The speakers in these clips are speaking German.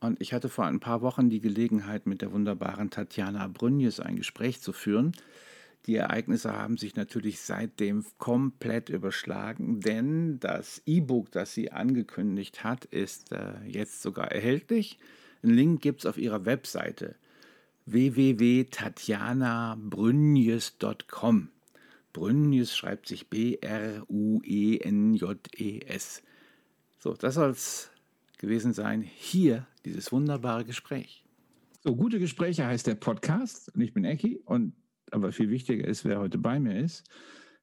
Und ich hatte vor ein paar Wochen die Gelegenheit, mit der wunderbaren Tatjana Brünjes ein Gespräch zu führen. Die Ereignisse haben sich natürlich seitdem komplett überschlagen, denn das E-Book, das sie angekündigt hat, ist äh, jetzt sogar erhältlich. Einen Link gibt es auf ihrer Webseite www.tatjanabrünjes.com. Brünjes schreibt sich B-R-U-E-N-J-E-S. So, das es gewesen sein. Hier dieses wunderbare Gespräch. So, gute Gespräche heißt der Podcast. Und ich bin Ecki. Und aber viel wichtiger ist, wer heute bei mir ist.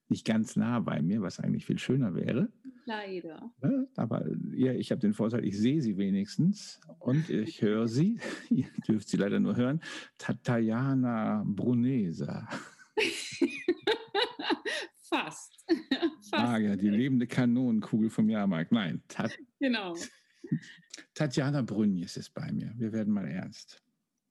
Nicht ganz nah bei mir, was eigentlich viel schöner wäre. Leider. Aber ja, ich habe den Vorteil, ich sehe sie wenigstens und ich höre sie. Ihr dürft sie leider nur hören. Tatjana Brunesa. Fast. Fast. Ah, ja, die lebende Kanonenkugel vom Jahrmarkt. Nein, Tat genau. Tatjana Brünjes ist bei mir. Wir werden mal ernst.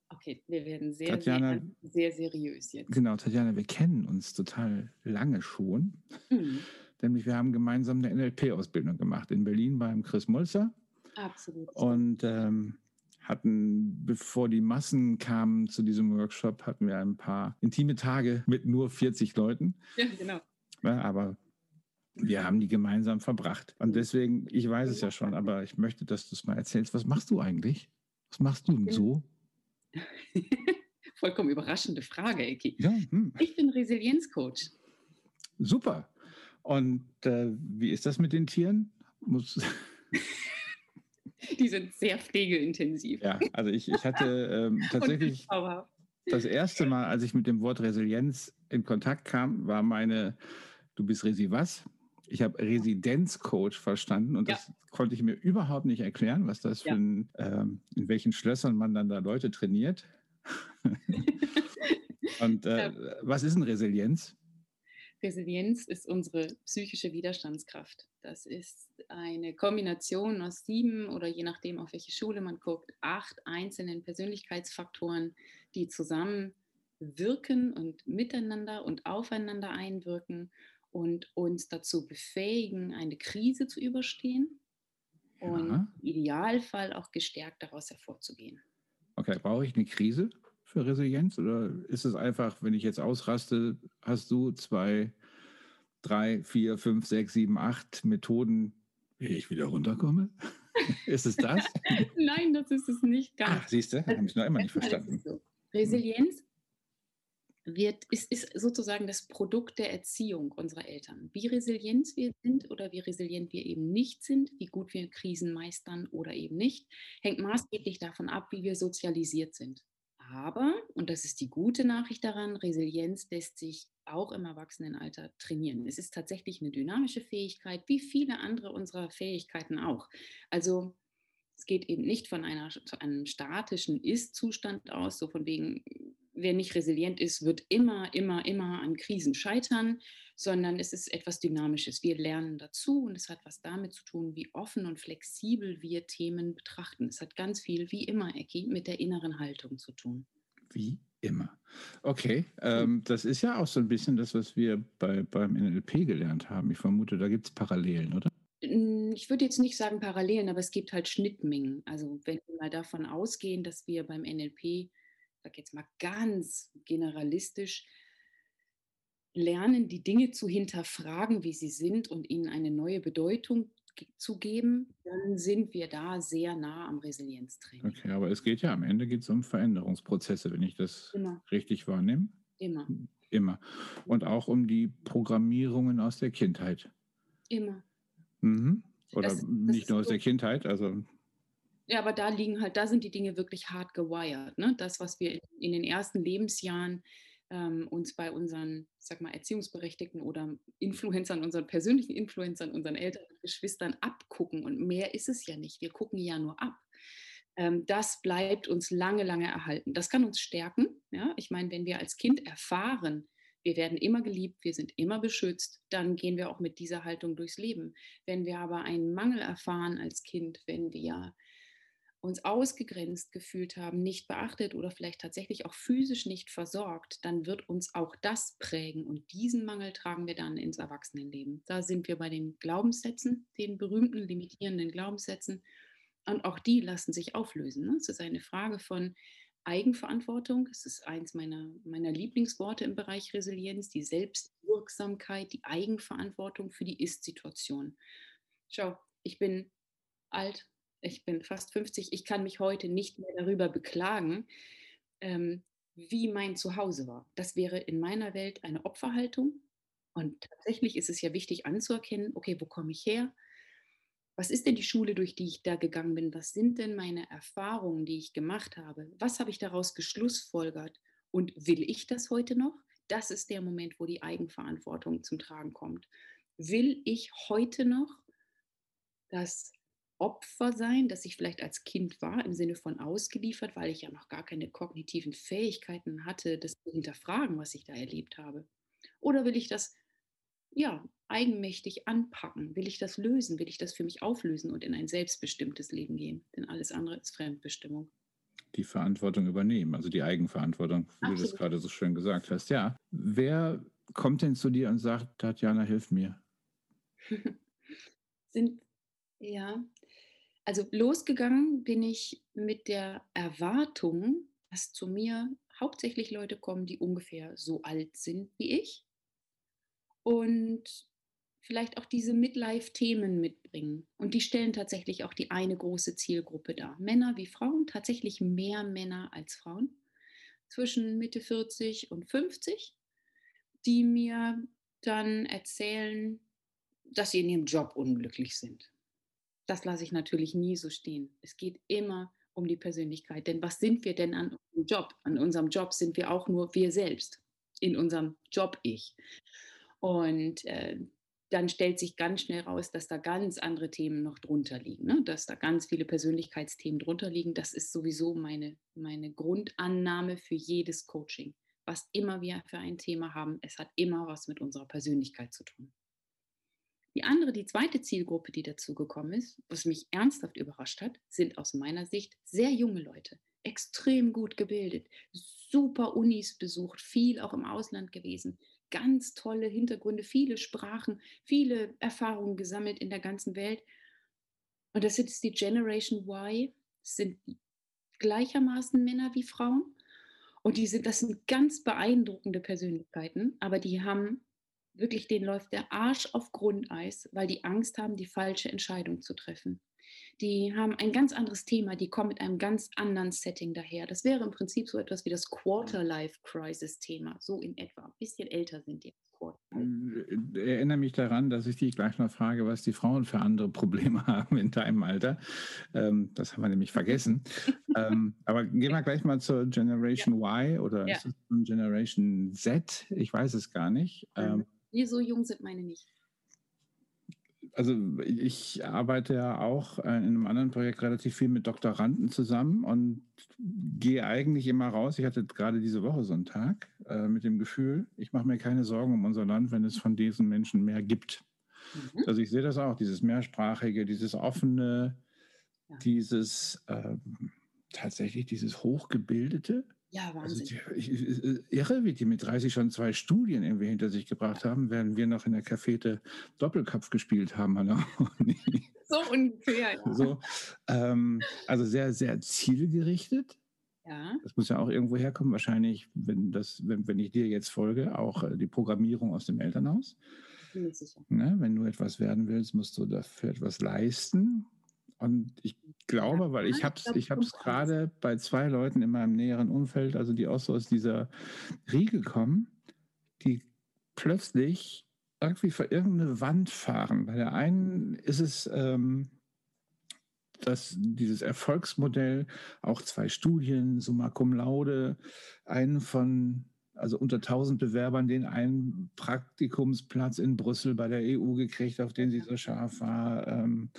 Okay, wir werden sehr, Tatjana, sehr, sehr, seriös jetzt. Genau, Tatjana, wir kennen uns total lange schon. Mhm. Nämlich wir haben gemeinsam eine NLP-Ausbildung gemacht in Berlin beim Chris Molzer. Absolut. Und ähm, hatten, bevor die Massen kamen zu diesem Workshop, hatten wir ein paar intime Tage mit nur 40 Leuten. Ja, genau. Ja, aber wir haben die gemeinsam verbracht. Und deswegen, ich weiß es ja schon, aber ich möchte, dass du es mal erzählst. Was machst du eigentlich? Was machst du denn so? Vollkommen überraschende Frage, Eki. Ja, hm. Ich bin Resilienzcoach. Super. Und äh, wie ist das mit den Tieren? Muss Die sind sehr pflegeintensiv. Ja, also ich, ich hatte ähm, tatsächlich das erste Mal, als ich mit dem Wort Resilienz in Kontakt kam, war meine, du bist Resi was? Ich habe Residenzcoach verstanden und ja. das konnte ich mir überhaupt nicht erklären, was das ja. für ein, ähm, in welchen Schlössern man dann da Leute trainiert. und äh, ja. was ist denn Resilienz? Resilienz ist unsere psychische Widerstandskraft. Das ist eine Kombination aus sieben oder je nachdem, auf welche Schule man guckt, acht einzelnen Persönlichkeitsfaktoren, die zusammen wirken und miteinander und aufeinander einwirken und uns dazu befähigen, eine Krise zu überstehen ja. und im Idealfall auch gestärkt daraus hervorzugehen. Okay, brauche ich eine Krise für Resilienz oder ist es einfach, wenn ich jetzt ausraste, hast du zwei, drei, vier, fünf, sechs, sieben, acht Methoden, wie ich wieder runterkomme? ist es das? Nein, das ist es nicht ganz. Ach, siehst du, habe ich noch immer nicht verstanden. So. Resilienz wird, ist, ist sozusagen das Produkt der Erziehung unserer Eltern. Wie resilient wir sind oder wie resilient wir eben nicht sind, wie gut wir Krisen meistern oder eben nicht, hängt maßgeblich davon ab, wie wir sozialisiert sind. Aber, und das ist die gute Nachricht daran, Resilienz lässt sich auch im Erwachsenenalter trainieren. Es ist tatsächlich eine dynamische Fähigkeit, wie viele andere unserer Fähigkeiten auch. Also es geht eben nicht von einer, einem statischen Ist-Zustand aus, so von wegen, wer nicht resilient ist, wird immer, immer, immer an Krisen scheitern, sondern es ist etwas Dynamisches. Wir lernen dazu und es hat was damit zu tun, wie offen und flexibel wir Themen betrachten. Es hat ganz viel, wie immer, Ecki, mit der inneren Haltung zu tun. Wie immer. Okay, ähm, das ist ja auch so ein bisschen das, was wir bei, beim NLP gelernt haben. Ich vermute, da gibt es Parallelen, oder? Ich würde jetzt nicht sagen Parallelen, aber es gibt halt Schnittmengen. Also wenn wir mal davon ausgehen, dass wir beim NLP sage jetzt mal ganz generalistisch, lernen, die Dinge zu hinterfragen, wie sie sind und ihnen eine neue Bedeutung zu geben, dann sind wir da sehr nah am Resilienztraining. Okay, aber es geht ja am Ende geht um Veränderungsprozesse, wenn ich das Immer. richtig wahrnehme. Immer. Immer. Und auch um die Programmierungen aus der Kindheit. Immer. Mhm. Oder das, das nicht nur aus so. der Kindheit, also ja, aber da liegen halt, da sind die Dinge wirklich hart gewired. Ne? Das, was wir in den ersten Lebensjahren ähm, uns bei unseren, sag mal, Erziehungsberechtigten oder Influencern, unseren persönlichen Influencern, unseren Eltern und Geschwistern abgucken. Und mehr ist es ja nicht. Wir gucken ja nur ab. Ähm, das bleibt uns lange, lange erhalten. Das kann uns stärken. Ja? Ich meine, wenn wir als Kind erfahren, wir werden immer geliebt, wir sind immer beschützt, dann gehen wir auch mit dieser Haltung durchs Leben. Wenn wir aber einen Mangel erfahren als Kind, wenn wir uns ausgegrenzt gefühlt haben, nicht beachtet oder vielleicht tatsächlich auch physisch nicht versorgt, dann wird uns auch das prägen und diesen Mangel tragen wir dann ins Erwachsenenleben. Da sind wir bei den Glaubenssätzen, den berühmten limitierenden Glaubenssätzen Und auch die lassen sich auflösen. Ne? Es ist eine Frage von Eigenverantwortung. Es ist eins meiner, meiner Lieblingsworte im Bereich Resilienz, die Selbstwirksamkeit, die Eigenverantwortung für die Ist-Situation. Schau, ich bin alt, ich bin fast 50, ich kann mich heute nicht mehr darüber beklagen, ähm, wie mein Zuhause war. Das wäre in meiner Welt eine Opferhaltung. Und tatsächlich ist es ja wichtig anzuerkennen, okay, wo komme ich her? Was ist denn die Schule, durch die ich da gegangen bin? Was sind denn meine Erfahrungen, die ich gemacht habe? Was habe ich daraus geschlussfolgert? Und will ich das heute noch? Das ist der Moment, wo die Eigenverantwortung zum Tragen kommt. Will ich heute noch das Opfer sein, das ich vielleicht als Kind war, im Sinne von ausgeliefert, weil ich ja noch gar keine kognitiven Fähigkeiten hatte, das zu hinterfragen, was ich da erlebt habe? Oder will ich das ja, eigenmächtig anpacken? Will ich das lösen? Will ich das für mich auflösen und in ein selbstbestimmtes Leben gehen? Denn alles andere ist Fremdbestimmung. Die Verantwortung übernehmen, also die Eigenverantwortung, wie Absolut. du das gerade so schön gesagt hast. Ja, wer kommt denn zu dir und sagt, Tatjana, hilf mir? Sind, ja, also losgegangen bin ich mit der Erwartung, dass zu mir hauptsächlich Leute kommen, die ungefähr so alt sind wie ich und vielleicht auch diese Midlife-Themen mitbringen. Und die stellen tatsächlich auch die eine große Zielgruppe dar. Männer wie Frauen, tatsächlich mehr Männer als Frauen, zwischen Mitte 40 und 50, die mir dann erzählen, dass sie in ihrem Job unglücklich sind. Das lasse ich natürlich nie so stehen. Es geht immer um die Persönlichkeit. Denn was sind wir denn an unserem Job? An unserem Job sind wir auch nur wir selbst, in unserem Job-Ich. Und äh, dann stellt sich ganz schnell raus, dass da ganz andere Themen noch drunter liegen, ne? dass da ganz viele Persönlichkeitsthemen drunter liegen. Das ist sowieso meine, meine Grundannahme für jedes Coaching. Was immer wir für ein Thema haben, es hat immer was mit unserer Persönlichkeit zu tun. Die andere, die zweite Zielgruppe, die dazugekommen ist, was mich ernsthaft überrascht hat, sind aus meiner Sicht sehr junge Leute, extrem gut gebildet, super Unis besucht, viel auch im Ausland gewesen, ganz tolle Hintergründe, viele Sprachen, viele Erfahrungen gesammelt in der ganzen Welt. Und das ist die Generation Y, sind gleichermaßen Männer wie Frauen. Und die sind, das sind ganz beeindruckende Persönlichkeiten, aber die haben wirklich, denen läuft der Arsch auf Grundeis, weil die Angst haben, die falsche Entscheidung zu treffen. Die haben ein ganz anderes Thema, die kommen mit einem ganz anderen Setting daher. Das wäre im Prinzip so etwas wie das Quarter-Life-Crisis-Thema, so in etwa. Ein bisschen älter sind die. Ich erinnere mich daran, dass ich dich gleich mal frage, was die Frauen für andere Probleme haben in deinem Alter. Ähm, das haben wir nämlich vergessen. ähm, aber gehen wir gleich mal zur Generation ja. Y oder ja. Generation Z? Ich weiß es gar nicht. Ähm, nee, so jung sind meine nicht also ich arbeite ja auch äh, in einem anderen Projekt relativ viel mit Doktoranden zusammen und gehe eigentlich immer raus. Ich hatte gerade diese Woche so einen Tag äh, mit dem Gefühl, ich mache mir keine Sorgen um unser Land, wenn es von diesen Menschen mehr gibt. Mhm. Also ich sehe das auch, dieses mehrsprachige, dieses offene, ja. dieses äh, tatsächlich dieses hochgebildete. Ja, also Wahnsinn. Also die, ich, irre, wie die mit 30 schon zwei Studien irgendwie hinter sich gebracht haben, während wir noch in der Cafete Doppelkopf gespielt haben. so ungefähr, ja. So, ähm, also sehr, sehr zielgerichtet. Ja. Das muss ja auch irgendwo herkommen, wahrscheinlich, wenn, das, wenn, wenn ich dir jetzt folge, auch äh, die Programmierung aus dem Elternhaus. Bin ich sicher. Ne, wenn du etwas werden willst, musst du dafür etwas leisten. Und ich glaube, weil ich habe es ich hab's gerade bei zwei Leuten in meinem näheren Umfeld, also die auch so aus dieser Riege kommen, die plötzlich irgendwie vor irgendeine Wand fahren. Bei der einen ist es ähm, dass dieses Erfolgsmodell, auch zwei Studien, summa cum laude, einen von also unter 1000 Bewerbern den einen Praktikumsplatz in Brüssel bei der EU gekriegt, auf den sie so scharf war. Ähm,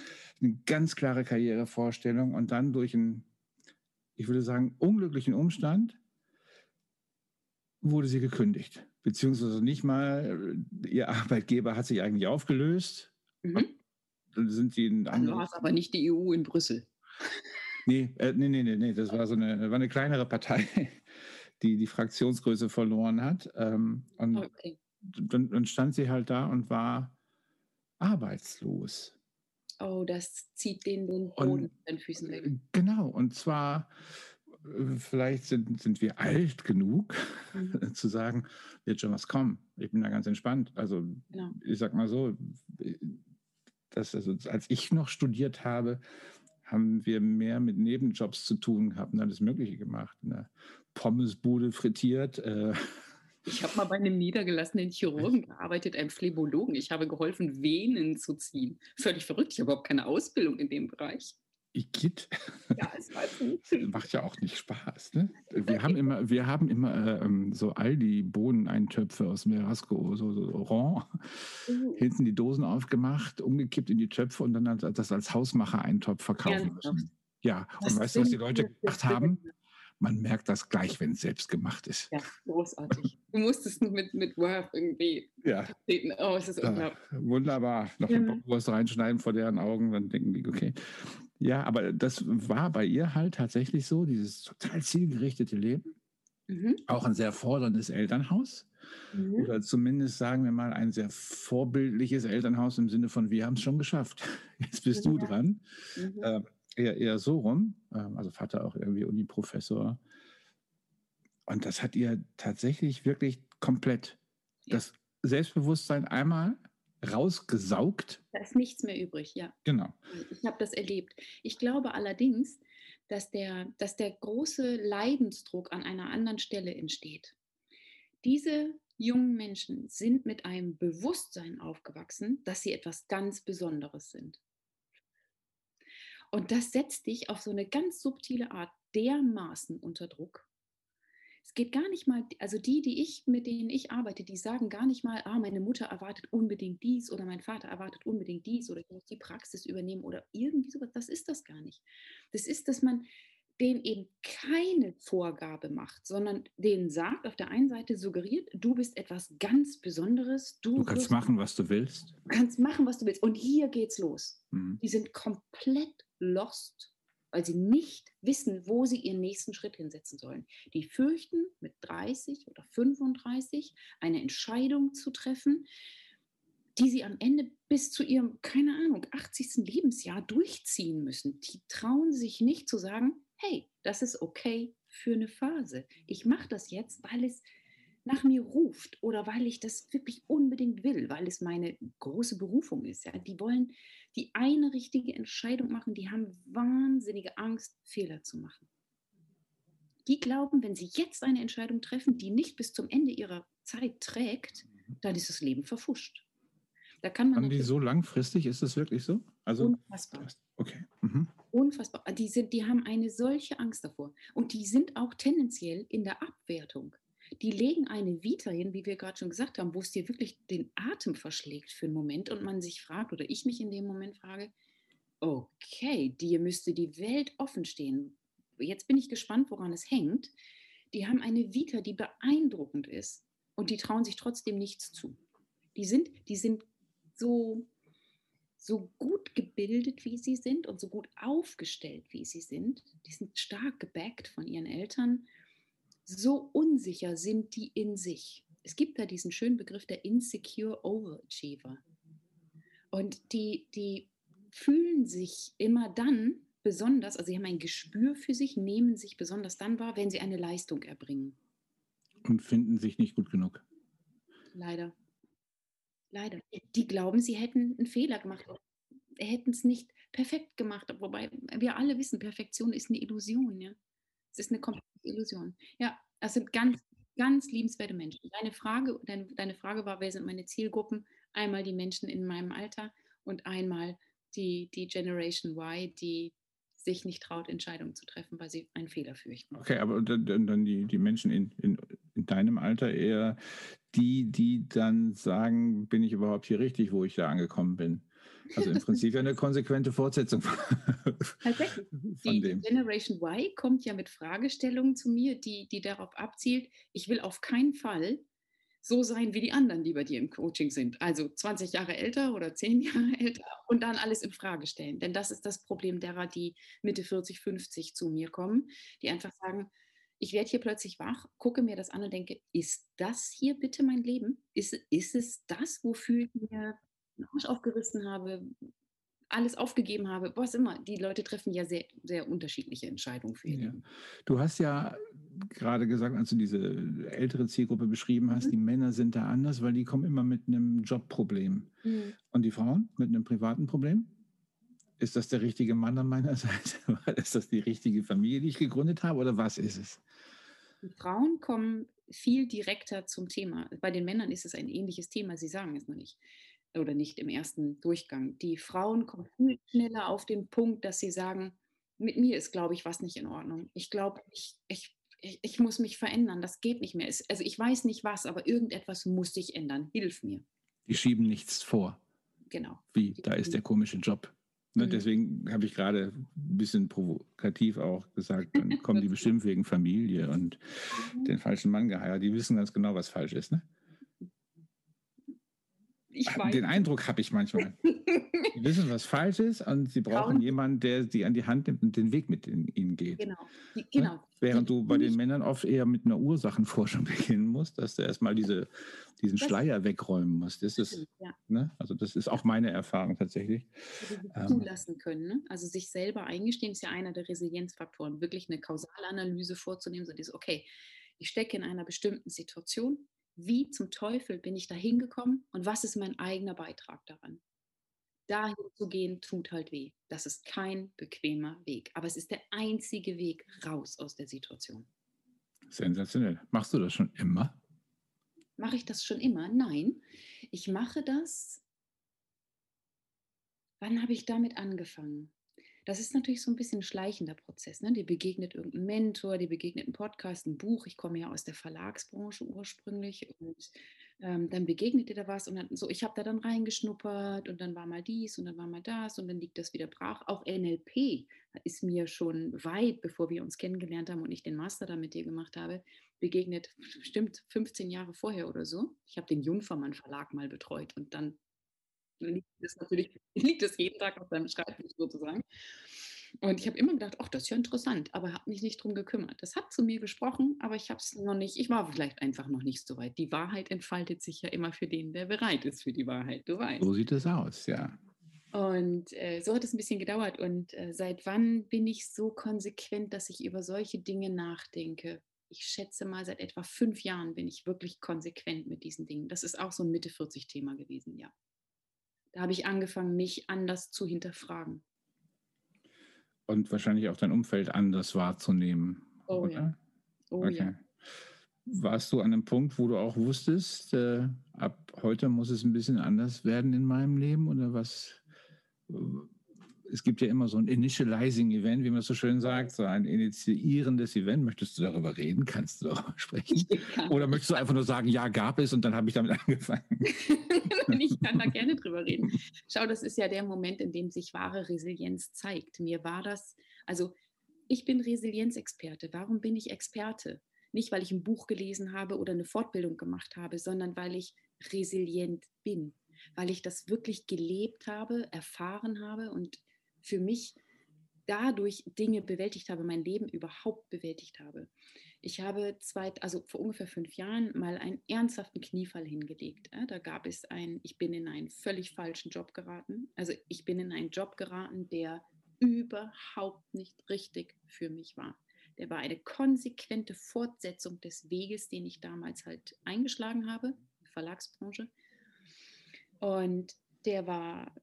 eine ganz klare Karrierevorstellung und dann durch einen, ich würde sagen, unglücklichen Umstand wurde sie gekündigt. Beziehungsweise nicht mal, ihr Arbeitgeber hat sich eigentlich aufgelöst. Mhm. Dann sind sie in Dann war es aber nicht die EU in Brüssel. Nee, äh, nee, nee, nee, nee, das war so eine, war eine kleinere Partei die die Fraktionsgröße verloren hat. Ähm, und okay. dann, dann stand sie halt da und war arbeitslos. oh, das zieht denen den Boden und, den Füßen weg. Genau, und zwar vielleicht sind, sind wir alt genug, mhm. zu sagen, wird schon was kommen. Ich bin da ganz entspannt. Also genau. ich sag mal so, dass also, als ich noch studiert habe, haben wir mehr mit Nebenjobs zu tun gehabt und alles Mögliche gemacht. Eine Pommesbude frittiert. Äh. Ich habe mal bei einem niedergelassenen Chirurgen gearbeitet, einem Phlebologen. Ich habe geholfen, Venen zu ziehen. Völlig verrückt. Ich habe überhaupt keine Ausbildung in dem Bereich. Igitt. Ja, es macht ja auch nicht Spaß. Ne? Wir haben immer, wir haben immer äh, ähm, so Aldi-Bohneneintöpfe aus Merasco, so, so Orange. Mhm. Hinten die Dosen aufgemacht, umgekippt in die Töpfe und dann das als Hausmacher-Eintopf verkaufen müssen. Ja, und weißt du, was die Leute gemacht haben? man merkt das gleich, wenn es selbst gemacht ist. Ja, großartig. Du musstest mit, mit Word irgendwie ja. treten. Oh, es ist unglaublich. wunderbar. Noch ja. eine Bockwurst reinschneiden vor deren Augen, dann denken die, okay. Ja, aber das war bei ihr halt tatsächlich so, dieses total zielgerichtete Leben. Mhm. Auch ein sehr forderndes Elternhaus. Mhm. Oder zumindest sagen wir mal ein sehr vorbildliches Elternhaus im Sinne von, wir haben es schon geschafft. Jetzt bist ja. du dran. Mhm. Ähm, eher, eher so rum. Ähm, also Vater auch irgendwie Uni-Professor. Und das hat ihr tatsächlich wirklich komplett ja. das Selbstbewusstsein einmal rausgesaugt. Da ist nichts mehr übrig, ja. Genau. Ich habe das erlebt. Ich glaube allerdings, dass der, dass der große Leidensdruck an einer anderen Stelle entsteht. Diese jungen Menschen sind mit einem Bewusstsein aufgewachsen, dass sie etwas ganz Besonderes sind. Und das setzt dich auf so eine ganz subtile Art dermaßen unter Druck. Es geht gar nicht mal, also die, die ich, mit denen ich arbeite, die sagen gar nicht mal, ah, meine Mutter erwartet unbedingt dies oder mein Vater erwartet unbedingt dies oder ich muss die Praxis übernehmen oder irgendwie sowas. Das ist das gar nicht. Das ist, dass man denen eben keine Vorgabe macht, sondern denen sagt, auf der einen Seite suggeriert, du bist etwas ganz Besonderes. Du, du kannst machen, was du willst. Du kannst machen, was du willst. Und hier geht's los. Mhm. Die sind komplett lost, weil sie nicht wissen, wo sie ihren nächsten Schritt hinsetzen sollen. Die fürchten, mit 30 oder 35 eine Entscheidung zu treffen, die sie am Ende bis zu ihrem, keine Ahnung, 80. Lebensjahr durchziehen müssen. Die trauen sich nicht zu sagen, hey, das ist okay für eine Phase. Ich mache das jetzt, weil es nach mir ruft oder weil ich das wirklich unbedingt will, weil es meine große Berufung ist. Ja. Die wollen die eine richtige Entscheidung machen, die haben wahnsinnige Angst, Fehler zu machen. Die glauben, wenn sie jetzt eine Entscheidung treffen, die nicht bis zum Ende ihrer Zeit trägt, dann ist das Leben verfuscht. Da kann man Haben die so langfristig? Ist das wirklich so? Also, unfassbar. Okay. Mhm. Unfassbar. Die, sind, die haben eine solche Angst davor. Und die sind auch tendenziell in der Abwertung die legen eine Vita hin, wie wir gerade schon gesagt haben, wo es dir wirklich den Atem verschlägt für einen Moment und man sich fragt, oder ich mich in dem Moment frage, okay, dir müsste die Welt offen stehen. Jetzt bin ich gespannt, woran es hängt. Die haben eine Vita, die beeindruckend ist und die trauen sich trotzdem nichts zu. Die sind, die sind so, so gut gebildet, wie sie sind und so gut aufgestellt, wie sie sind. Die sind stark gebackt von ihren Eltern so unsicher sind die in sich. Es gibt da diesen schönen Begriff der Insecure Overachiever. Und die, die fühlen sich immer dann besonders, also sie haben ein Gespür für sich, nehmen sich besonders dann wahr, wenn sie eine Leistung erbringen. Und finden sich nicht gut genug. Leider. Leider. Die glauben, sie hätten einen Fehler gemacht, hätten es nicht perfekt gemacht, wobei wir alle wissen, Perfektion ist eine Illusion. Ja? Es ist eine komplette Illusion. Ja, das sind ganz, ganz liebenswerte Menschen. Deine Frage, deine, deine Frage war, wer sind meine Zielgruppen? Einmal die Menschen in meinem Alter und einmal die, die Generation Y, die sich nicht traut, Entscheidungen zu treffen, weil sie einen Fehler fürchten. Okay, aber dann, die, die Menschen in, in, in deinem Alter eher die, die dann sagen, bin ich überhaupt hier richtig, wo ich da angekommen bin? Also im Prinzip eine konsequente Fortsetzung. Tatsächlich. Die dem. Generation Y kommt ja mit Fragestellungen zu mir, die, die darauf abzielt, ich will auf keinen Fall so sein wie die anderen, die bei dir im Coaching sind. Also 20 Jahre älter oder 10 Jahre älter und dann alles in Frage stellen. Denn das ist das Problem derer, die Mitte 40, 50 zu mir kommen, die einfach sagen, ich werde hier plötzlich wach, gucke mir das an und denke, ist das hier bitte mein Leben? Ist, ist es das, wofür ich mir den Arsch aufgerissen habe, alles aufgegeben habe, was immer. Die Leute treffen ja sehr, sehr unterschiedliche Entscheidungen für ihr ja. Du hast ja gerade gesagt, als du diese ältere Zielgruppe beschrieben hast, mhm. die Männer sind da anders, weil die kommen immer mit einem Jobproblem. Mhm. Und die Frauen mit einem privaten Problem? Ist das der richtige Mann an meiner Seite? ist das die richtige Familie, die ich gegründet habe? Oder was ist es? Die Frauen kommen viel direkter zum Thema. Bei den Männern ist es ein ähnliches Thema, sie sagen es nur nicht oder nicht im ersten Durchgang. Die Frauen kommen viel schneller auf den Punkt, dass sie sagen, mit mir ist, glaube ich, was nicht in Ordnung. Ich glaube, ich, ich, ich, muss mich verändern, das geht nicht mehr. Also ich weiß nicht was, aber irgendetwas muss sich ändern. Hilf mir. Die schieben nichts vor. Genau. Wie, da ist der komische Job. Ne, mhm. Deswegen habe ich gerade ein bisschen provokativ auch gesagt, dann kommen die bestimmt wegen Familie und mhm. den falschen Mann geheiratet. Die wissen ganz genau, was falsch ist. Ne? Ich weiß. Den Eindruck habe ich manchmal. Sie wissen, was falsch ist und sie brauchen Frauen. jemanden, der sie an die Hand nimmt und den Weg mit ihnen geht. Genau. Die, genau. Ne? Während du bei den Männern oft eher mit einer Ursachenforschung beginnen musst, dass du erstmal diese, diesen das Schleier wegräumen musst. Das ist, ja. ne? Also das ist auch meine Erfahrung tatsächlich. Ähm. Zulassen können. Ne? Also sich selber eingestehen ist ja einer der Resilienzfaktoren. Wirklich eine Kausalanalyse vorzunehmen, so dieses, okay, ich stecke in einer bestimmten Situation, wie zum Teufel bin ich da hingekommen und was ist mein eigener Beitrag daran? Dahin zu gehen, tut halt weh. Das ist kein bequemer Weg, aber es ist der einzige Weg raus aus der Situation. Sensationell. Machst du das schon immer? Mache ich das schon immer? Nein. Ich mache das. Wann habe ich damit angefangen? Das ist natürlich so ein bisschen ein schleichender Prozess. Ne? Dir begegnet irgendein Mentor, dir begegnet ein Podcast, ein Buch. Ich komme ja aus der Verlagsbranche ursprünglich und ähm, dann begegnet dir da was und dann so, ich habe da dann reingeschnuppert und dann war mal dies und dann war mal das und dann liegt das wieder brach. Auch NLP ist mir schon weit, bevor wir uns kennengelernt haben und ich den Master da mit dir gemacht habe, begegnet, stimmt 15 Jahre vorher oder so. Ich habe den Jungfermann Verlag mal betreut und dann liegt es natürlich, liegt es jeden Tag auf seinem Schreibtisch sozusagen. Und ich habe immer gedacht, ach, das ist ja interessant, aber habe mich nicht drum gekümmert. Das hat zu mir gesprochen, aber ich habe es noch nicht, ich war vielleicht einfach noch nicht so weit. Die Wahrheit entfaltet sich ja immer für den, der bereit ist für die Wahrheit, du weißt. So sieht es aus, ja. Und äh, so hat es ein bisschen gedauert. Und äh, seit wann bin ich so konsequent, dass ich über solche Dinge nachdenke? Ich schätze mal, seit etwa fünf Jahren bin ich wirklich konsequent mit diesen Dingen. Das ist auch so ein Mitte-40-Thema gewesen, ja. Da habe ich angefangen, mich anders zu hinterfragen. Und wahrscheinlich auch dein Umfeld anders wahrzunehmen. Oh oder? ja. Oh okay. ja. Warst du an einem Punkt, wo du auch wusstest, äh, ab heute muss es ein bisschen anders werden in meinem Leben? Oder was? Es gibt ja immer so ein Initializing-Event, wie man so schön sagt, so ein initiierendes Event. Möchtest du darüber reden? Kannst du darüber sprechen? Oder möchtest du einfach nur sagen, ja, gab es und dann habe ich damit angefangen? ich kann da gerne drüber reden. Schau, das ist ja der Moment, in dem sich wahre Resilienz zeigt. Mir war das, also ich bin Resilienzexperte. Warum bin ich Experte? Nicht, weil ich ein Buch gelesen habe oder eine Fortbildung gemacht habe, sondern weil ich resilient bin, weil ich das wirklich gelebt habe, erfahren habe und für mich dadurch Dinge bewältigt habe, mein Leben überhaupt bewältigt habe. Ich habe zwei, also vor ungefähr fünf Jahren mal einen ernsthaften Kniefall hingelegt. Da gab es ein, ich bin in einen völlig falschen Job geraten. Also ich bin in einen Job geraten, der überhaupt nicht richtig für mich war. Der war eine konsequente Fortsetzung des Weges, den ich damals halt eingeschlagen habe, Verlagsbranche. Und der war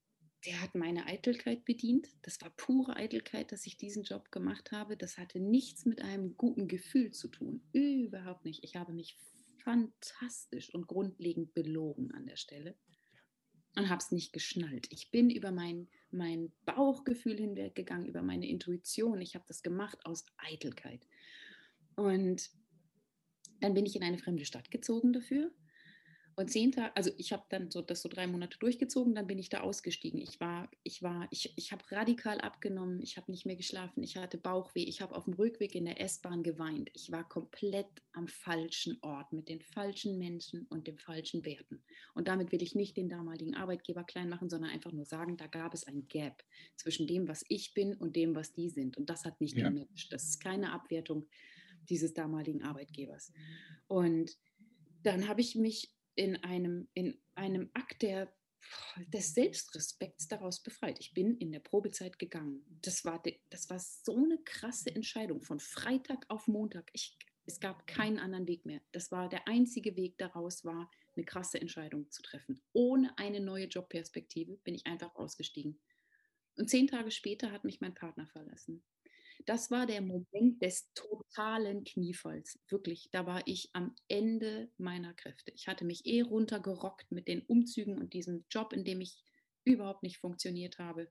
der hat meine Eitelkeit bedient. Das war pure Eitelkeit, dass ich diesen Job gemacht habe. Das hatte nichts mit einem guten Gefühl zu tun. Überhaupt nicht. Ich habe mich fantastisch und grundlegend belogen an der Stelle und habe es nicht geschnallt. Ich bin über mein, mein Bauchgefühl hinweggegangen, über meine Intuition. Ich habe das gemacht aus Eitelkeit. Und dann bin ich in eine fremde Stadt gezogen dafür und zehn Tage, also ich habe dann so das so drei Monate durchgezogen, dann bin ich da ausgestiegen. Ich war, ich war, ich, ich habe radikal abgenommen, ich habe nicht mehr geschlafen, ich hatte Bauchweh, ich habe auf dem Rückweg in der S-Bahn geweint. Ich war komplett am falschen Ort mit den falschen Menschen und den falschen Werten. Und damit will ich nicht den damaligen Arbeitgeber klein machen, sondern einfach nur sagen, da gab es ein Gap zwischen dem, was ich bin und dem, was die sind. Und das hat nicht ja. gematcht. Das ist keine Abwertung dieses damaligen Arbeitgebers. Und dann habe ich mich in einem, in einem Akt der des Selbstrespekts daraus befreit. Ich bin in der Probezeit gegangen. Das war, das war so eine krasse Entscheidung von Freitag auf Montag. Ich, es gab keinen anderen Weg mehr. Das war der einzige Weg daraus, war eine krasse Entscheidung zu treffen. Ohne eine neue Jobperspektive bin ich einfach ausgestiegen. Und zehn Tage später hat mich mein Partner verlassen. Das war der Moment des totalen Kniefalls. Wirklich, da war ich am Ende meiner Kräfte. Ich hatte mich eh runtergerockt mit den Umzügen und diesem Job, in dem ich überhaupt nicht funktioniert habe.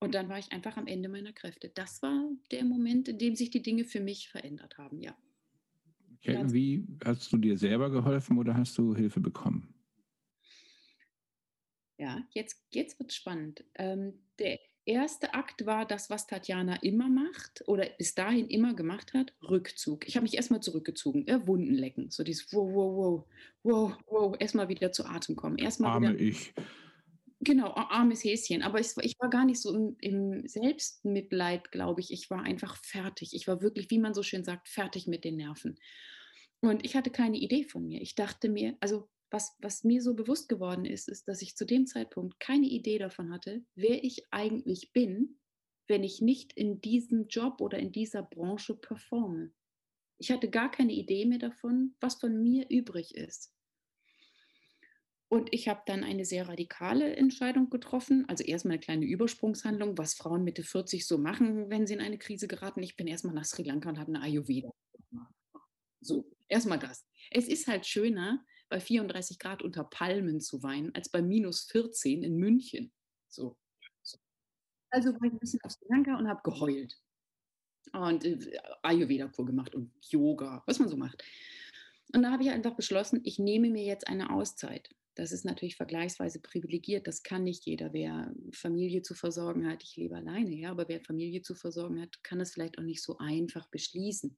Und dann war ich einfach am Ende meiner Kräfte. Das war der Moment, in dem sich die Dinge für mich verändert haben, ja. Okay, wie hast du dir selber geholfen oder hast du Hilfe bekommen? Ja, jetzt, jetzt wird es spannend. Ähm, der erste Akt war das, was Tatjana immer macht oder bis dahin immer gemacht hat, Rückzug. Ich habe mich erstmal zurückgezogen, ja, Wunden lecken, so dieses wow, wow, wow, wow, wow, erstmal wieder zu Atem kommen. Erstmal Arme wieder, ich. Genau, armes Häschen. Aber ich, ich war gar nicht so im, im Selbstmitleid, glaube ich. Ich war einfach fertig. Ich war wirklich, wie man so schön sagt, fertig mit den Nerven. Und ich hatte keine Idee von mir. Ich dachte mir, also was, was mir so bewusst geworden ist, ist, dass ich zu dem Zeitpunkt keine Idee davon hatte, wer ich eigentlich bin, wenn ich nicht in diesem Job oder in dieser Branche performe. Ich hatte gar keine Idee mehr davon, was von mir übrig ist. Und ich habe dann eine sehr radikale Entscheidung getroffen. Also erstmal eine kleine Übersprungshandlung, was Frauen Mitte 40 so machen, wenn sie in eine Krise geraten. Ich bin erstmal nach Sri Lanka und habe eine Ayurveda. So, erstmal das. Es ist halt schöner, bei 34 Grad unter Palmen zu weinen, als bei minus 14 in München. So. Also war ich ein bisschen auf Sri Lanka und habe geheult. Und äh, Ayurveda-Kur gemacht und Yoga, was man so macht. Und da habe ich einfach beschlossen, ich nehme mir jetzt eine Auszeit. Das ist natürlich vergleichsweise privilegiert. Das kann nicht jeder. Wer Familie zu versorgen hat, ich lebe alleine, ja, aber wer Familie zu versorgen hat, kann es vielleicht auch nicht so einfach beschließen.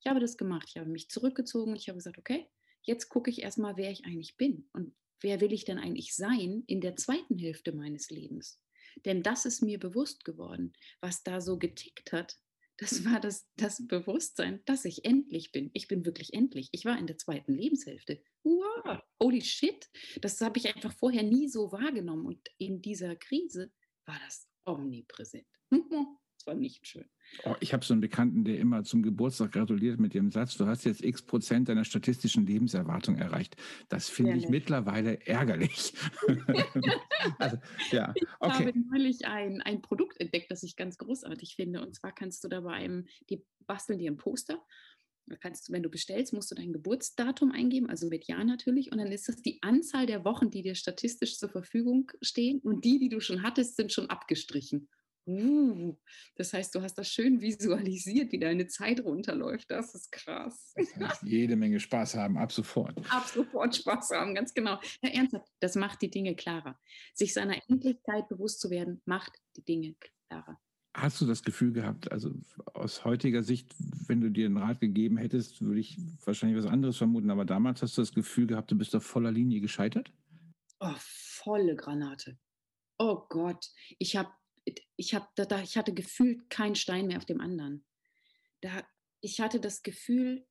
Ich habe das gemacht. Ich habe mich zurückgezogen. Ich habe gesagt, okay, jetzt gucke ich erstmal, wer ich eigentlich bin und wer will ich denn eigentlich sein in der zweiten Hälfte meines Lebens. Denn das ist mir bewusst geworden, was da so getickt hat. Das war das, das Bewusstsein, dass ich endlich bin. Ich bin wirklich endlich. Ich war in der zweiten Lebenshälfte. Wow, holy shit. Das habe ich einfach vorher nie so wahrgenommen. Und in dieser Krise war das omnipräsent. Das war nicht schön. Oh, ich habe so einen Bekannten, der immer zum Geburtstag gratuliert mit dem Satz, du hast jetzt x Prozent deiner statistischen Lebenserwartung erreicht. Das finde ich mittlerweile ärgerlich. also, ja, okay. Ich habe neulich ein, ein Produkt entdeckt, das ich ganz großartig finde. Und zwar kannst du da bei einem, die basteln dir ein Poster kannst du, wenn du bestellst, musst du dein Geburtsdatum eingeben, also mit Ja natürlich. Und dann ist das die Anzahl der Wochen, die dir statistisch zur Verfügung stehen. Und die, die du schon hattest, sind schon abgestrichen. Uh, das heißt, du hast das schön visualisiert, wie deine Zeit runterläuft. Das ist krass. Das heißt, jede Menge Spaß haben, ab sofort. Ab sofort Spaß haben, ganz genau. Ja, ernsthaft, das macht die Dinge klarer. Sich seiner Endlichkeit bewusst zu werden, macht die Dinge klarer. Hast du das Gefühl gehabt, also aus heutiger Sicht, wenn du dir einen Rat gegeben hättest, würde ich wahrscheinlich was anderes vermuten, aber damals hast du das Gefühl gehabt, du bist auf voller Linie gescheitert? Oh, volle Granate. Oh Gott, ich habe ich, hab, da, ich hatte gefühlt keinen Stein mehr auf dem anderen. Da, ich hatte das Gefühl,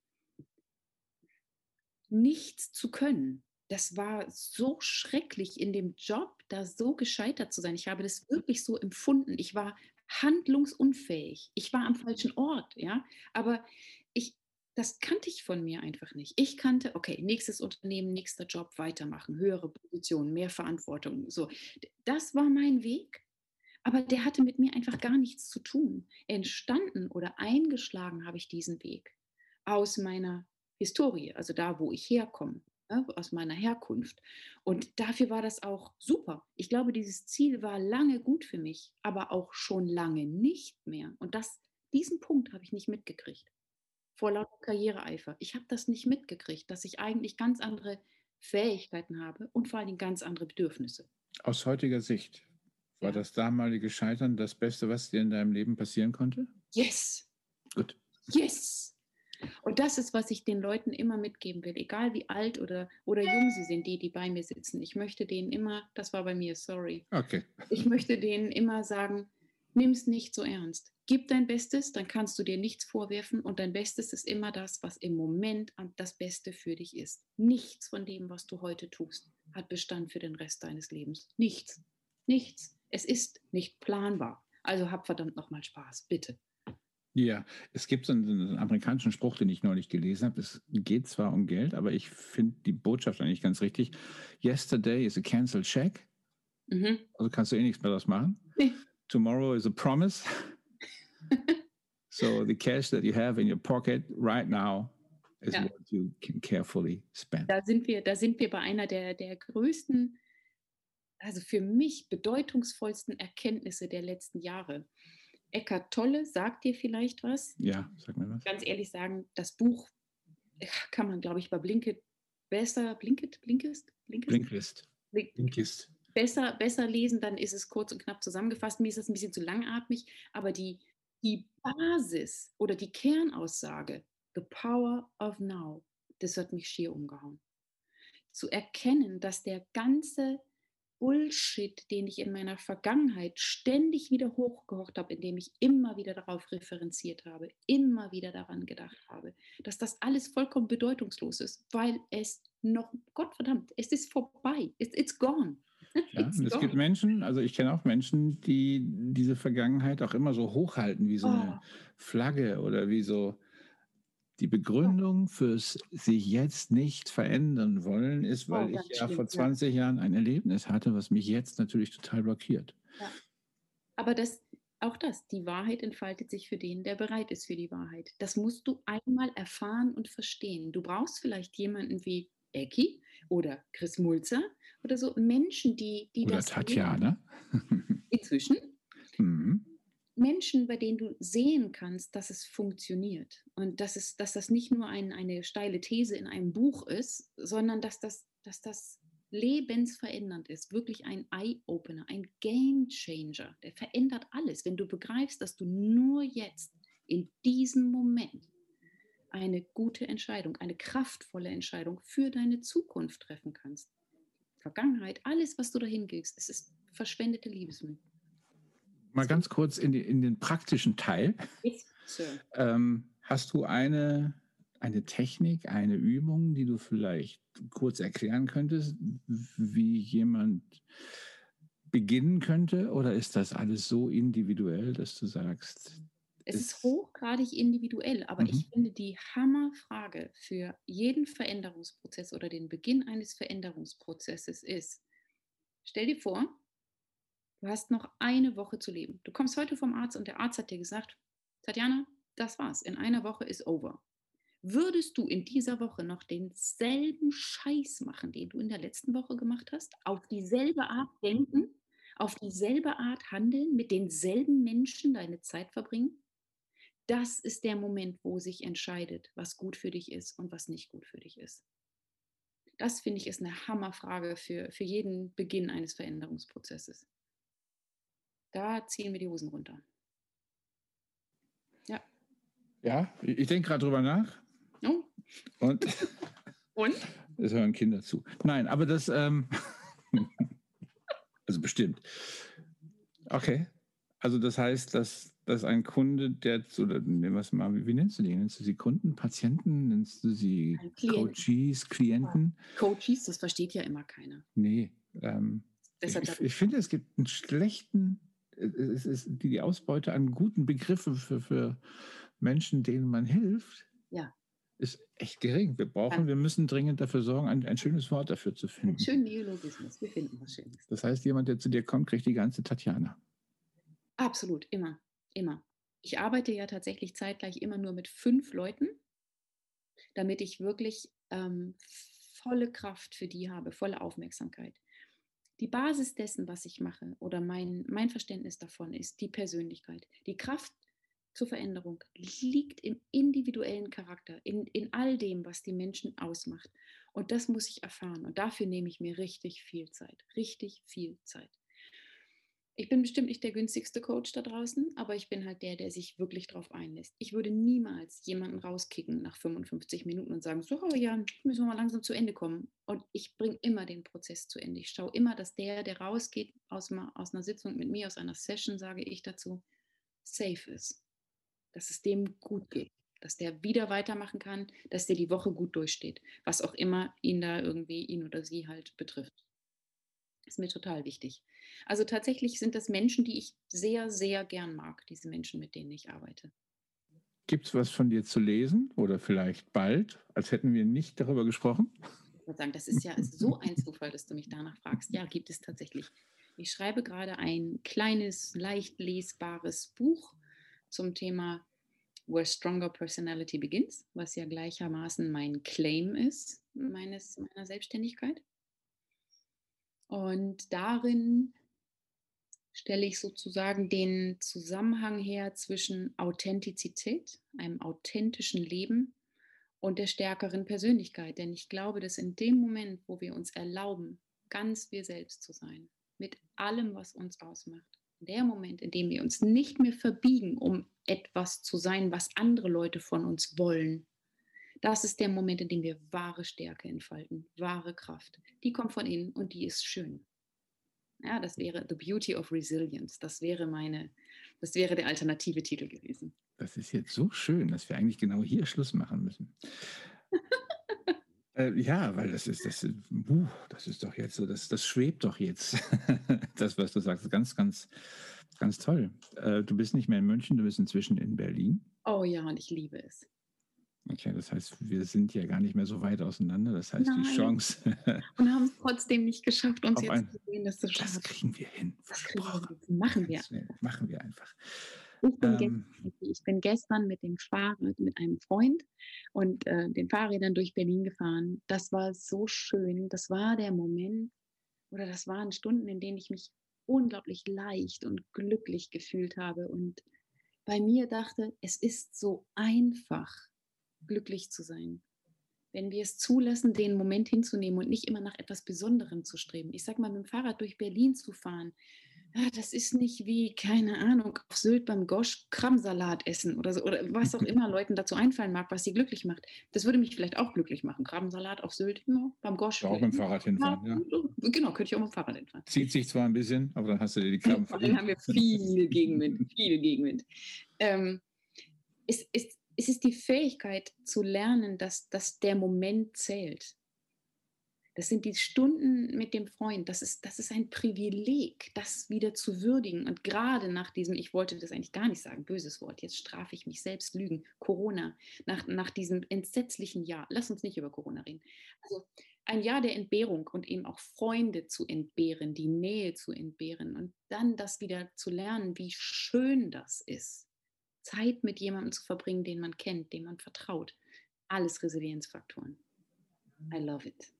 nichts zu können. Das war so schrecklich in dem Job, da so gescheitert zu sein. Ich habe das wirklich so empfunden. Ich war handlungsunfähig. Ich war am falschen Ort, ja. Aber ich, das kannte ich von mir einfach nicht. Ich kannte, okay, nächstes Unternehmen, nächster Job, weitermachen, höhere Position, mehr Verantwortung. So, das war mein Weg. Aber der hatte mit mir einfach gar nichts zu tun. Entstanden oder eingeschlagen habe ich diesen Weg aus meiner Historie, also da, wo ich herkomme, ne, aus meiner Herkunft. Und dafür war das auch super. Ich glaube, dieses Ziel war lange gut für mich, aber auch schon lange nicht mehr. Und das, diesen Punkt habe ich nicht mitgekriegt. Vor lauter Karriereeifer. Ich habe das nicht mitgekriegt, dass ich eigentlich ganz andere Fähigkeiten habe und vor allem ganz andere Bedürfnisse. Aus heutiger Sicht, war ja. das damalige Scheitern das Beste, was dir in deinem Leben passieren konnte? Yes. Gut. Yes. Und das ist, was ich den Leuten immer mitgeben will, egal wie alt oder, oder jung sie sind, die, die bei mir sitzen. Ich möchte denen immer, das war bei mir, sorry. Okay. Ich möchte denen immer sagen, nimm es nicht so ernst. Gib dein Bestes, dann kannst du dir nichts vorwerfen und dein Bestes ist immer das, was im Moment das Beste für dich ist. Nichts von dem, was du heute tust. hat Bestand für den Rest deines Lebens. Nichts. Nichts. Es ist nicht planbar. Also hab verdammt nochmal Spaß, bitte. Ja, es gibt so einen, amerikanischen Spruch, den ich neulich gelesen habe. Es geht zwar um Geld, aber ich finde die Botschaft eigentlich ganz richtig. Yesterday is a cancelled check. Mhm. Also kannst du eh nichts mehr daraus machen. Nee. Tomorrow is a promise. so the cash that you have in your pocket right now is ja. what you can carefully spend. Da sind wir, da sind wir bei einer der, der größten, also für mich bedeutungsvollsten Erkenntnisse der letzten Jahre. Eckart Tolle sagt dir vielleicht was. Ja, sag mir was. Ganz ehrlich sagen, das Buch kann man, glaube ich, bei Blinkit besser, Blinkit, Blinkist? Blinkist? Blinkist. Blinkist. Besser, besser lesen, dann ist es kurz und knapp zusammengefasst. Mir ist das ein bisschen zu langatmig, aber die, die Basis oder die Kernaussage, the power of now, das hat mich schier umgehauen. Zu erkennen, dass der ganze Bullshit, den ich in meiner Vergangenheit ständig wieder hochgehocht habe, indem ich immer wieder darauf referenziert habe, immer wieder daran gedacht habe, dass das alles vollkommen bedeutungslos ist, weil es noch, Gottverdammt, es ist vorbei, it's, it's gone. Ja, it's es gone. gibt Menschen, also ich kenne auch Menschen, die diese Vergangenheit auch immer so hochhalten, wie so oh. eine Flagge oder wie so, die Begründung fürs sich jetzt nicht verändern wollen ist, weil oh, ich ja stimmt, vor 20 ja. Jahren ein Erlebnis hatte, was mich jetzt natürlich total blockiert. Ja. Aber das, auch das, die Wahrheit entfaltet sich für den, der bereit ist für die Wahrheit. Das musst du einmal erfahren und verstehen. Du brauchst vielleicht jemanden wie Ecki oder Chris Mulzer oder so Menschen, die, die oder das. Tatjana. Inzwischen. Mhm. Menschen, bei denen du sehen kannst, dass es funktioniert und dass, es, dass das nicht nur ein, eine steile These in einem Buch ist, sondern dass das, dass das lebensverändernd ist, wirklich ein Eye-Opener, ein Game Changer, der verändert alles, wenn du begreifst, dass du nur jetzt in diesem Moment eine gute Entscheidung, eine kraftvolle Entscheidung für deine Zukunft treffen kannst. Vergangenheit, alles, was du dahin gehst, es ist verschwendete Liebesmühe mal ganz kurz in, die, in den praktischen Teil. Ähm, hast du eine, eine Technik, eine Übung, die du vielleicht kurz erklären könntest, wie jemand beginnen könnte? Oder ist das alles so individuell, dass du sagst? Es ist hochgradig individuell, aber mhm. ich finde die Hammerfrage für jeden Veränderungsprozess oder den Beginn eines Veränderungsprozesses ist, stell dir vor, Du hast noch eine Woche zu leben. Du kommst heute vom Arzt und der Arzt hat dir gesagt, Tatjana, das war's. In einer Woche ist over. Würdest du in dieser Woche noch denselben Scheiß machen, den du in der letzten Woche gemacht hast? Auf dieselbe Art denken? Auf dieselbe Art handeln? Mit denselben Menschen deine Zeit verbringen? Das ist der Moment, wo sich entscheidet, was gut für dich ist und was nicht gut für dich ist. Das finde ich ist eine Hammerfrage für, für jeden Beginn eines Veränderungsprozesses. Da ziehen wir die Hosen runter. Ja. Ja, ich denke gerade drüber nach. Oh. Und? Und? Es hören Kinder zu. Nein, aber das, ähm, also bestimmt. Okay. Also das heißt, dass, dass ein Kunde, der, oder was mal, wie, wie nennst du die? Nennst du sie Kunden, Patienten? Nennst du sie Coaches, Klienten? Coaches, das versteht ja immer keiner. Nee. Ähm, ich, ich finde, es gibt einen schlechten es ist die Ausbeute an guten Begriffen für, für Menschen, denen man hilft, ja. ist echt gering. Wir brauchen, ja. wir müssen dringend dafür sorgen, ein, ein schönes Wort dafür zu finden. Ein schönen Neologismus, wir finden was Schönes. Das heißt, jemand, der zu dir kommt, kriegt die ganze Tatjana. Absolut, immer, immer. Ich arbeite ja tatsächlich zeitgleich immer nur mit fünf Leuten, damit ich wirklich ähm, volle Kraft für die habe, volle Aufmerksamkeit. Die Basis dessen, was ich mache oder mein, mein Verständnis davon ist die Persönlichkeit. Die Kraft zur Veränderung liegt im individuellen Charakter, in, in all dem, was die Menschen ausmacht. Und das muss ich erfahren. Und dafür nehme ich mir richtig viel Zeit. Richtig viel Zeit ich bin bestimmt nicht der günstigste Coach da draußen, aber ich bin halt der, der sich wirklich drauf einlässt. Ich würde niemals jemanden rauskicken nach 55 Minuten und sagen, so, oh ja, müssen wir mal langsam zu Ende kommen. Und ich bringe immer den Prozess zu Ende. Ich schaue immer, dass der, der rausgeht aus, aus einer Sitzung mit mir, aus einer Session, sage ich dazu, safe ist. Dass es dem gut geht. dass der wieder weitermachen kann, dass der die Woche gut durchsteht, was auch immer ihn da irgendwie, ihn oder sie halt betrifft. Ist mir total wichtig. Also tatsächlich sind das Menschen, die ich sehr, sehr gern mag, diese Menschen, mit denen ich arbeite. Gibt es was von dir zu lesen oder vielleicht bald, als hätten wir nicht darüber gesprochen? Ich würde sagen, das ist ja so ein Zufall, dass du mich danach fragst. Ja, gibt es tatsächlich. Ich schreibe gerade ein kleines, leicht lesbares Buch zum Thema Where Stronger Personality Begins, was ja gleichermaßen mein Claim ist meines, meiner Selbstständigkeit. Und darin stelle ich sozusagen den Zusammenhang her zwischen Authentizität, einem authentischen Leben und der stärkeren Persönlichkeit. Denn ich glaube, dass in dem Moment, wo wir uns erlauben, ganz wir selbst zu sein, mit allem, was uns ausmacht. Der Moment, in dem wir uns nicht mehr verbiegen, um etwas zu sein, was andere Leute von uns wollen. Das ist der Moment, in dem wir wahre Stärke entfalten, wahre Kraft. Die kommt von innen und die ist schön. Ja, das wäre The Beauty of Resilience. Das wäre meine, das wäre der alternative Titel gewesen. Das ist jetzt so schön, dass wir eigentlich genau hier Schluss machen müssen. Äh, ja, weil das ist, das, uh, das ist doch jetzt so, das, das schwebt doch jetzt. das, was du sagst, ganz, ganz, ganz toll. Äh, du bist nicht mehr in München, du bist inzwischen in Berlin. Oh ja, und ich liebe es. Okay, das heißt, wir sind ja gar nicht mehr so weit auseinander. Das heißt, Nein. die Chance. und haben es trotzdem nicht geschafft, uns jetzt ein, zu sehen. Das, ist das kriegen wir hin. Das, kriegen wir, das machen wir. Das machen wir einfach. Ich bin, ähm, gestern, ich bin, gestern, mit dem Fahrrad mit einem Freund und äh, den Fahrrädern durch Berlin gefahren. Das war so schön. Das war der Moment oder das waren Stunden, in denen ich mich unglaublich leicht und glücklich gefühlt habe und bei mir dachte, es ist so einfach, glücklich zu sein. Wenn wir es zulassen, den Moment hinzunehmen und nicht immer nach etwas Besonderem zu streben. Ich sag mal, mit dem Fahrrad durch Berlin zu fahren, ja, das ist nicht wie, keine Ahnung, auf Sylt beim Gosch Krabbensalat essen oder so, oder was auch immer Leuten dazu einfallen mag, was sie glücklich macht. Das würde mich vielleicht auch glücklich machen. Krabbensalat auf Sylt, ja, beim Gosch. Auch mit dem Fahrrad hinfahren, ja. ja. Genau, könnte ich auch mit dem Fahrrad hinfahren. Zieht sich zwar ein bisschen, aber dann hast du dir die Krabben verdient. Dann haben wir viel Gegenwind, viel Gegenwind. Ähm, es, es, es ist die Fähigkeit zu lernen, dass, dass der Moment zählt. Das sind die Stunden mit dem Freund. Das ist, das ist ein Privileg, das wieder zu würdigen. Und gerade nach diesem, ich wollte das eigentlich gar nicht sagen, böses Wort, jetzt strafe ich mich selbst, Lügen, Corona, nach, nach diesem entsetzlichen Jahr. Lass uns nicht über Corona reden. Also ein Jahr der Entbehrung und eben auch Freunde zu entbehren, die Nähe zu entbehren und dann das wieder zu lernen, wie schön das ist. Zeit mit jemandem zu verbringen, den man kennt, dem man vertraut. Alles Resilienzfaktoren. I love it.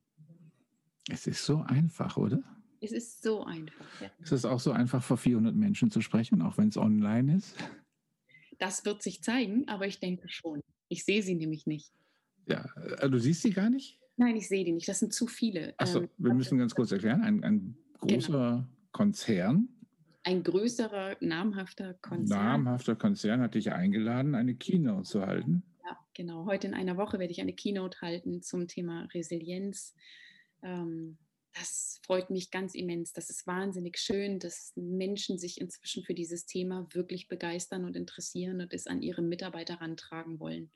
Es ist so einfach, oder? Es ist so einfach. Ja. Es ist auch so einfach, vor 400 Menschen zu sprechen, auch wenn es online ist. Das wird sich zeigen, aber ich denke schon. Ich sehe sie nämlich nicht. Ja, äh, du siehst sie gar nicht? Nein, ich sehe die nicht. Das sind zu viele. Achso, ähm, wir müssen ganz kurz erklären. Ein, ein großer genau. Konzern. Ein größerer, namhafter Konzern. Namhafter Konzern hat dich eingeladen, eine Keynote zu halten. Ja, genau. Heute in einer Woche werde ich eine Keynote halten zum Thema Resilienz ähm, das freut mich ganz immens. Das ist wahnsinnig schön, dass Menschen sich inzwischen für dieses Thema wirklich begeistern und interessieren und es an ihre Mitarbeiter rantragen wollen.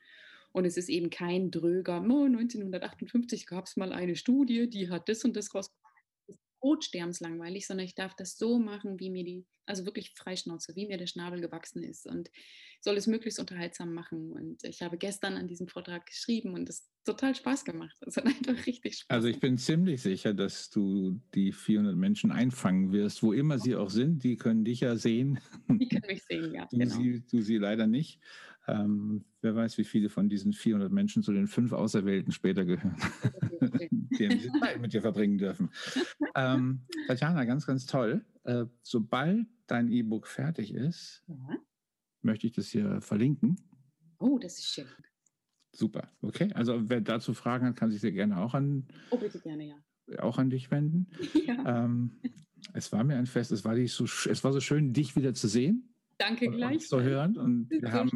Und es ist eben kein dröger, oh, 1958 gab es mal eine Studie, die hat das und das totsterbenslangweilig, sondern ich darf das so machen, wie mir die, also wirklich Freischnauze, wie mir der Schnabel gewachsen ist und soll es möglichst unterhaltsam machen. Und ich habe gestern an diesem Vortrag geschrieben und es total Spaß gemacht. Es hat einfach richtig Spaß Also ich bin ziemlich sicher, dass du die 400 Menschen einfangen wirst, wo immer sie auch sind. Die können dich ja sehen. Die können mich sehen, ja. Du, genau. sie, du sie leider nicht. Ähm, wer weiß, wie viele von diesen 400 Menschen zu den fünf Auserwählten später gehören, die mit dir verbringen dürfen. Ähm, Tatjana, ganz, ganz toll. Äh, sobald dein E-Book fertig ist, ja. möchte ich das hier verlinken. Oh, das ist schön. Super, okay. Also wer dazu Fragen hat, kann sich sehr gerne auch an, oh, bitte gerne, ja. auch an dich wenden. Ja. Ähm, es war mir ein Fest, es war, so, es war so schön, dich wieder zu sehen. Danke gleich. Zu hören. Und wir haben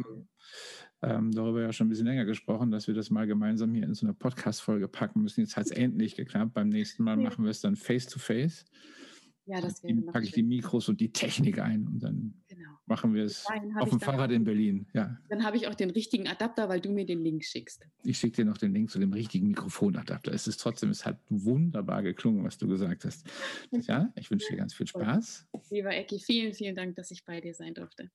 ähm, darüber ja schon ein bisschen länger gesprochen, dass wir das mal gemeinsam hier in so eine Podcast-Folge packen müssen. Jetzt hat es endlich geklappt. Beim nächsten Mal machen wir es dann face-to-face. Ja, das wäre packe ich die Mikros und die Technik ein und dann genau. machen wir es auf dem Fahrrad in Berlin. Ja. Dann habe ich auch den richtigen Adapter, weil du mir den Link schickst. Ich schicke dir noch den Link zu dem richtigen Mikrofonadapter. Es ist trotzdem, es hat wunderbar geklungen, was du gesagt hast. Ja, ich wünsche dir ganz viel Spaß. Lieber Ecki, vielen, vielen Dank, dass ich bei dir sein durfte.